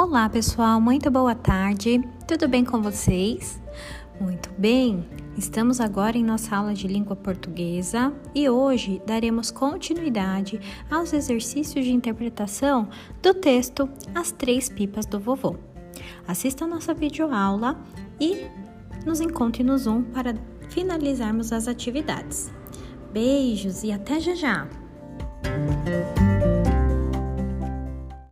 Olá, pessoal, muito boa tarde. Tudo bem com vocês? Muito bem. Estamos agora em nossa aula de língua portuguesa e hoje daremos continuidade aos exercícios de interpretação do texto As Três Pipas do Vovô. Assista a nossa videoaula e nos encontre no Zoom para finalizarmos as atividades. Beijos e até já já!